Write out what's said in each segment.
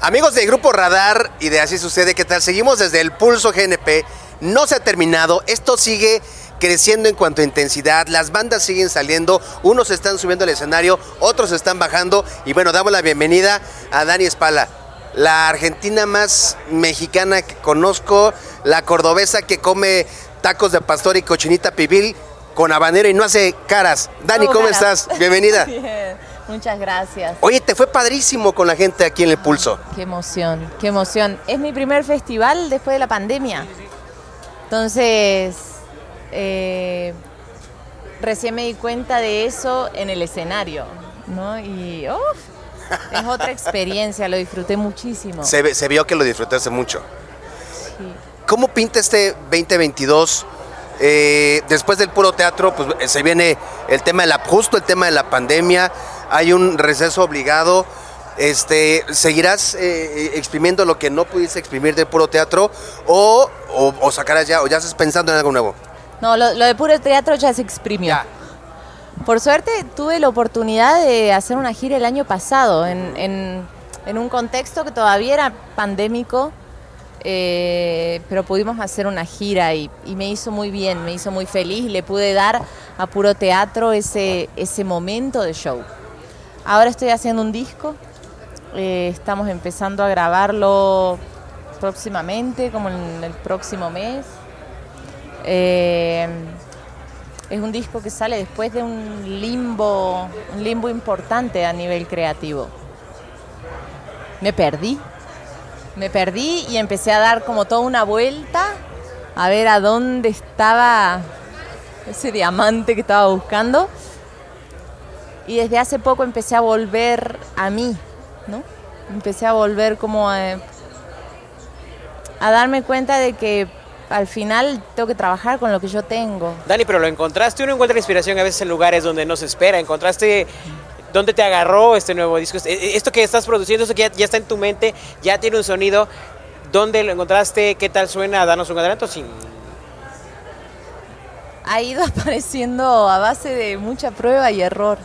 Amigos de Grupo Radar y de Así Sucede, ¿qué tal? Seguimos desde el Pulso GNP. No se ha terminado. Esto sigue creciendo en cuanto a intensidad. Las bandas siguen saliendo. Unos están subiendo al escenario, otros están bajando. Y bueno, damos la bienvenida a Dani Espala, la argentina más mexicana que conozco, la cordobesa que come tacos de pastor y cochinita pibil con habanero y no hace caras. Dani, ¿cómo estás? Bienvenida. Muchas gracias. Oye, te fue padrísimo con la gente aquí en el Pulso. Qué emoción, qué emoción. Es mi primer festival después de la pandemia. Entonces, eh, recién me di cuenta de eso en el escenario, ¿no? Y uf, es otra experiencia, lo disfruté muchísimo. Se, se vio que lo disfrutaste mucho. Sí. ¿Cómo pinta este 2022? Eh, después del puro teatro, pues eh, se viene el tema de la, justo el tema de la pandemia, hay un receso obligado. Este, ¿Seguirás eh, exprimiendo lo que no pudiste exprimir del puro teatro o, o, o sacarás ya, o ya estás pensando en algo nuevo? No, lo, lo de puro teatro ya se exprimió. Ya. Por suerte tuve la oportunidad de hacer una gira el año pasado en, en- en un contexto que todavía era pandémico, eh, pero pudimos hacer una gira y, me hizo muy bien, me hizo muy feliz le pude dar a puro teatro ese, ese momento de show. Ahora estoy haciendo un disco, eh, estamos empezando a grabarlo próximamente, como en el próximo mes. Eh, es un disco que sale después de un limbo, un limbo importante a nivel creativo. Me perdí, me perdí y empecé a dar como toda una vuelta a ver a dónde estaba ese diamante que estaba buscando. Y desde hace poco empecé a volver a mí, ¿no? Empecé a volver como a, a darme cuenta de que al final tengo que trabajar con lo que yo tengo. Dani, pero lo encontraste, uno encuentra inspiración a veces en lugares donde no se espera, encontraste dónde te agarró este nuevo disco, Este- esto que estás produciendo, esto que ya, está en tu mente, ya tiene un sonido, ¿dónde lo encontraste? ¿Qué tal suena? Danos un adelanto sin... ha ido apareciendo a base de mucha prueba y error.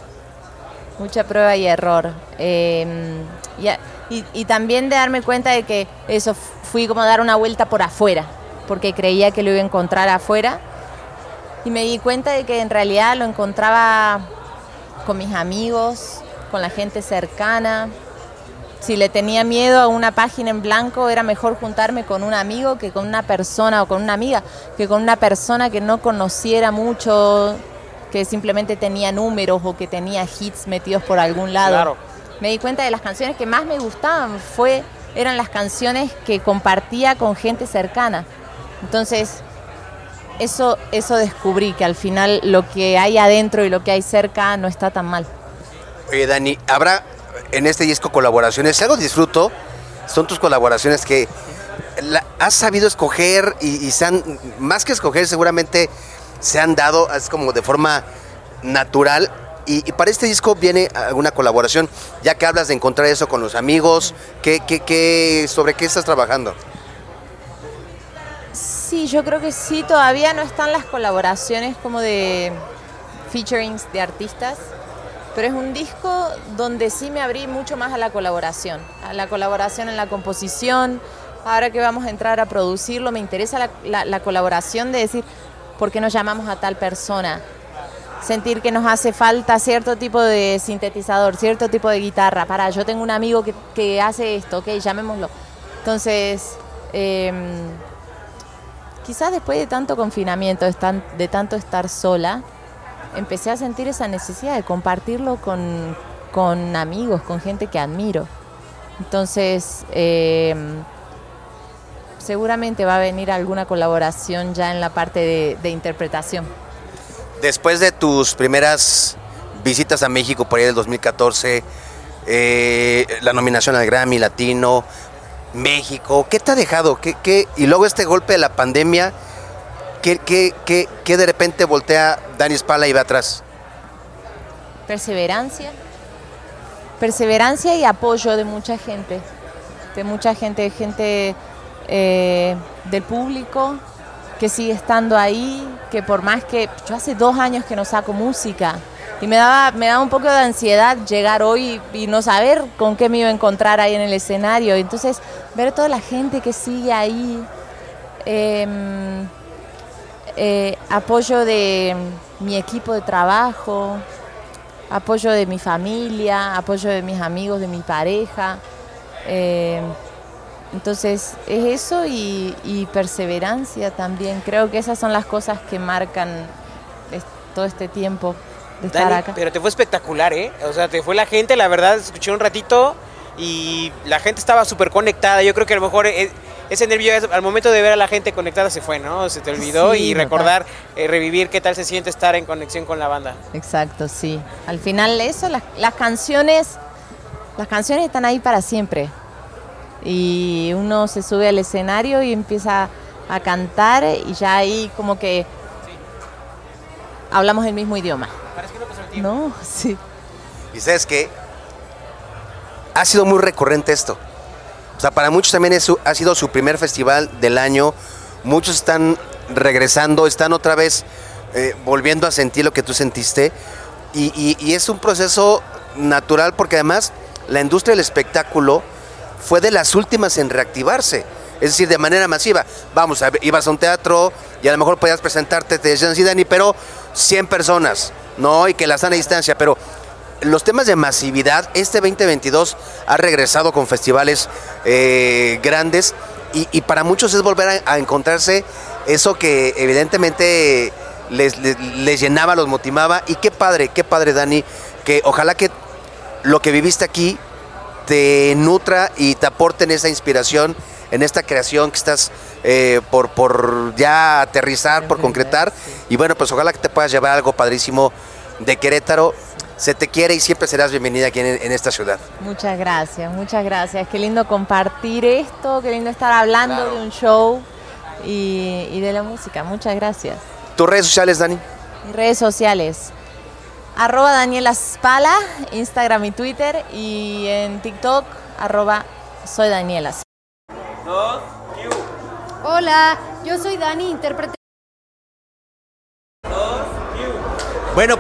Mucha prueba y error. A- y- y también de darme cuenta de que eso fui como a dar una vuelta por afuera, porque creía que lo iba a encontrar afuera. Y me di cuenta de que en realidad lo encontraba con mis amigos, con la gente cercana. Si le tenía miedo a una página en blanco, era mejor juntarme con un amigo que con una persona o con una amiga, que con una persona que no conociera mucho, que simplemente tenía números o que tenía hits metidos por algún lado. Claro. Me di cuenta de las canciones que más me gustaban fue eran las canciones que compartía con gente cercana. Entonces, eso, eso descubrí, que al final lo que hay adentro y lo que hay cerca no está tan mal. Oye, Dani, ¿habrá en este disco colaboraciones? Si algo disfruto, son tus colaboraciones que has sabido escoger y, y se han, más que escoger, seguramente se han dado es como de forma natural. Y, para este disco viene alguna colaboración, ya que hablas de encontrar eso con los amigos, ¿qué, qué, qué- sobre qué estás trabajando? Sí, yo creo que sí, todavía no están las colaboraciones como de featurings de artistas, pero es un disco donde sí me abrí mucho más a la colaboración, a la colaboración en la composición. Ahora que vamos a entrar a producirlo, me interesa la, la- la colaboración de decir, ¿por qué nos llamamos a tal persona? Sentir que nos hace falta cierto tipo de sintetizador, cierto tipo de guitarra. Para, yo tengo un amigo que, que hace esto, ok, llamémoslo. Entonces, em, quizás después de tanto confinamiento, de, tan- de tanto estar sola, empecé a sentir esa necesidad de compartirlo con, con amigos, con gente que admiro. Entonces, eh, seguramente va a venir alguna colaboración ya en la parte de, de interpretación. Después de tus primeras visitas a México por ahí del 2014, eh, la nominación al Grammy Latino, México, ¿qué te ha dejado? ¿Qué, qué- Y luego este golpe de la pandemia, ¿qué, de repente voltea Dani Spala y va atrás? Perseverancia. Perseverancia y apoyo de mucha gente. De mucha gente, gente eh, del público que sigue estando ahí, que por más que yo hace dos años que no saco música, y me daba, me daba un poco de ansiedad llegar hoy y no saber con qué me iba a encontrar ahí en el escenario. Entonces, ver toda la gente que sigue ahí, em, eh, apoyo de mi equipo de trabajo, apoyo de mi familia, apoyo de mis amigos, de mi pareja. em, entonces es eso y, perseverancia también. Creo que esas son las cosas que marcan todo este tiempo de estar Dani, acá. pero te fue espectacular, ¿eh? O sea, te fue la gente, la verdad, escuché un ratito y la gente estaba súper conectada. Yo creo que a lo mejor e- ese nervio al momento de ver a la gente conectada se fue, ¿no? Se te olvidó Sí, y recordar, eh, revivir qué tal se siente estar en conexión con la banda. Exacto, sí. Al final eso, las, las canciones, las canciones están ahí para siempre. Y uno se sube al escenario y empieza a cantar y ya ahí como que hablamos el mismo idioma. Parece que no pasó el tiempo. ¿No? Sí. Y sabes qué? Ha sido muy recurrente esto. O sea, para muchos también es su- ha sido su primer festival del año. Muchos están regresando, están otra vez eh, volviendo a sentir lo que tú sentiste. Y, y- y es un proceso natural porque además la industria del espectáculo fue de las últimas en reactivarse. Es decir, de manera masiva. Vamos, ibas a un teatro y a lo mejor podías presentarte, te decían, sí, Dani, pero 100 personas, ¿no? Y que la sana distancia. Pero los temas de masividad, este 2022 ha regresado con festivales eh, grandes y, para muchos es volver a, encontrarse eso que evidentemente les, les- les llenaba, los motivaba. Y qué padre, qué padre, Dani, que ojalá que lo que viviste aquí te nutra y te aporten esa inspiración en esta creación que estás eh, por, por ya aterrizar, por concretar. Y bueno, pues ojalá que te puedas llevar algo padrísimo de Querétaro. Se te quiere y siempre serás bienvenida aquí en, en esta ciudad. Muchas gracias, muchas gracias. Qué lindo compartir esto, qué lindo estar hablando de un show y, y de la música. Muchas gracias. ¿Tus redes sociales, Dani? Mis redes sociales. Arroba Daniela Spala, Instagram y Twitter. Y en TikTok, arroba soy Daniela. Hola, yo soy Dani, intérprete. Bueno,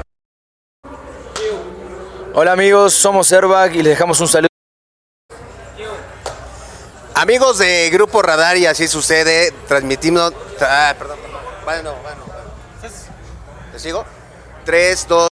Hola amigos, somos Airbag y les dejamos un saludo. amigos de Grupo Radar y así sucede, transmitimos... Ah, perdón, perdón. Bueno, bueno, bueno. ¿Te sigo? Tres, dos...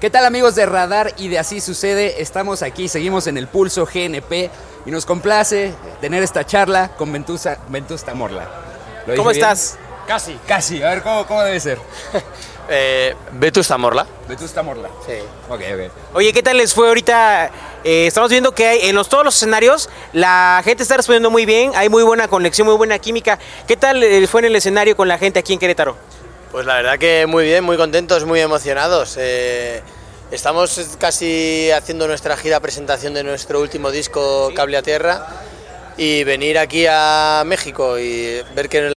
¿Qué tal amigos de Radar y de Así Sucede? Estamos aquí, seguimos en el Pulso GNP y nos complace tener esta charla con Ventusa, Ventusta Morla. ¿Lo ¿Cómo bien? estás? Casi, casi. A ver, ¿cómo, cómo debe ser? Eh, Vetusta Morla. Ventusta Morla. Sí. Ok, ok. Oye, ¿qué tal les fue ahorita? Eh, estamos viendo que hay, en los, todos los escenarios la gente está respondiendo muy bien, hay muy buena conexión, muy buena química. ¿Qué tal eh, fue en el escenario con la gente aquí en Querétaro? Pues la verdad que muy bien, muy contentos, muy emocionados. Eh, estamos casi haciendo nuestra gira presentación de nuestro último disco Cable a Tierra y venir aquí a México y ver que